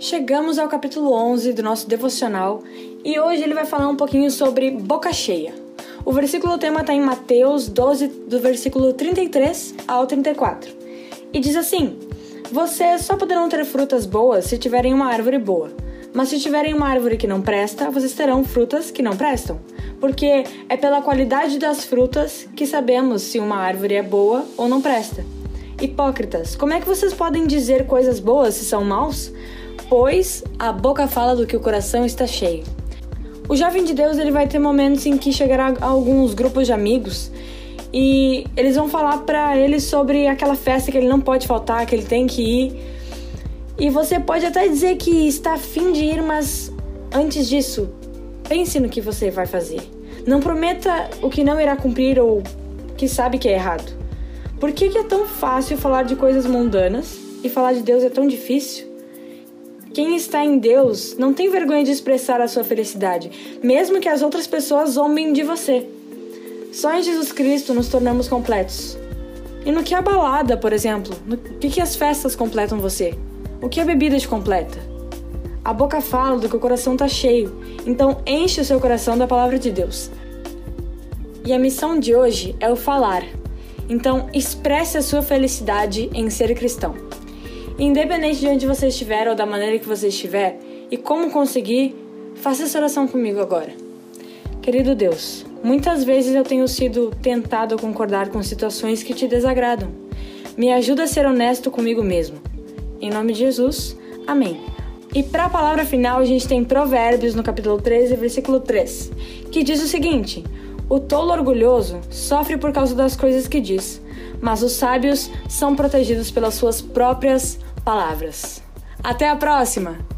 Chegamos ao capítulo 11 do nosso devocional e hoje ele vai falar um pouquinho sobre boca cheia. O versículo tema está em Mateus 12, do versículo 33 ao 34. E diz assim: Vocês só poderão ter frutas boas se tiverem uma árvore boa. Mas se tiverem uma árvore que não presta, vocês terão frutas que não prestam. Porque é pela qualidade das frutas que sabemos se uma árvore é boa ou não presta. Hipócritas, como é que vocês podem dizer coisas boas se são maus? Pois a boca fala do que o coração está cheio. O jovem de Deus ele vai ter momentos em que chegará alguns grupos de amigos e eles vão falar para ele sobre aquela festa que ele não pode faltar, que ele tem que ir. E você pode até dizer que está afim de ir, mas antes disso, pense no que você vai fazer. Não prometa o que não irá cumprir ou que sabe que é errado. Por que é tão fácil falar de coisas mundanas e falar de Deus é tão difícil? Quem está em Deus não tem vergonha de expressar a sua felicidade, mesmo que as outras pessoas zombem de você. Só em Jesus Cristo nos tornamos completos. E no que a balada, por exemplo? No que, que as festas completam você? O que a bebida te completa? A boca fala do que o coração está cheio, então enche o seu coração da palavra de Deus. E a missão de hoje é o falar. Então expresse a sua felicidade em ser cristão. Independente de onde você estiver ou da maneira que você estiver e como conseguir, faça essa oração comigo agora. Querido Deus, muitas vezes eu tenho sido tentado a concordar com situações que te desagradam. Me ajuda a ser honesto comigo mesmo. Em nome de Jesus, amém. E para a palavra final, a gente tem Provérbios no capítulo 13, versículo 3, que diz o seguinte: O tolo orgulhoso sofre por causa das coisas que diz, mas os sábios são protegidos pelas suas próprias palavras. Até a próxima!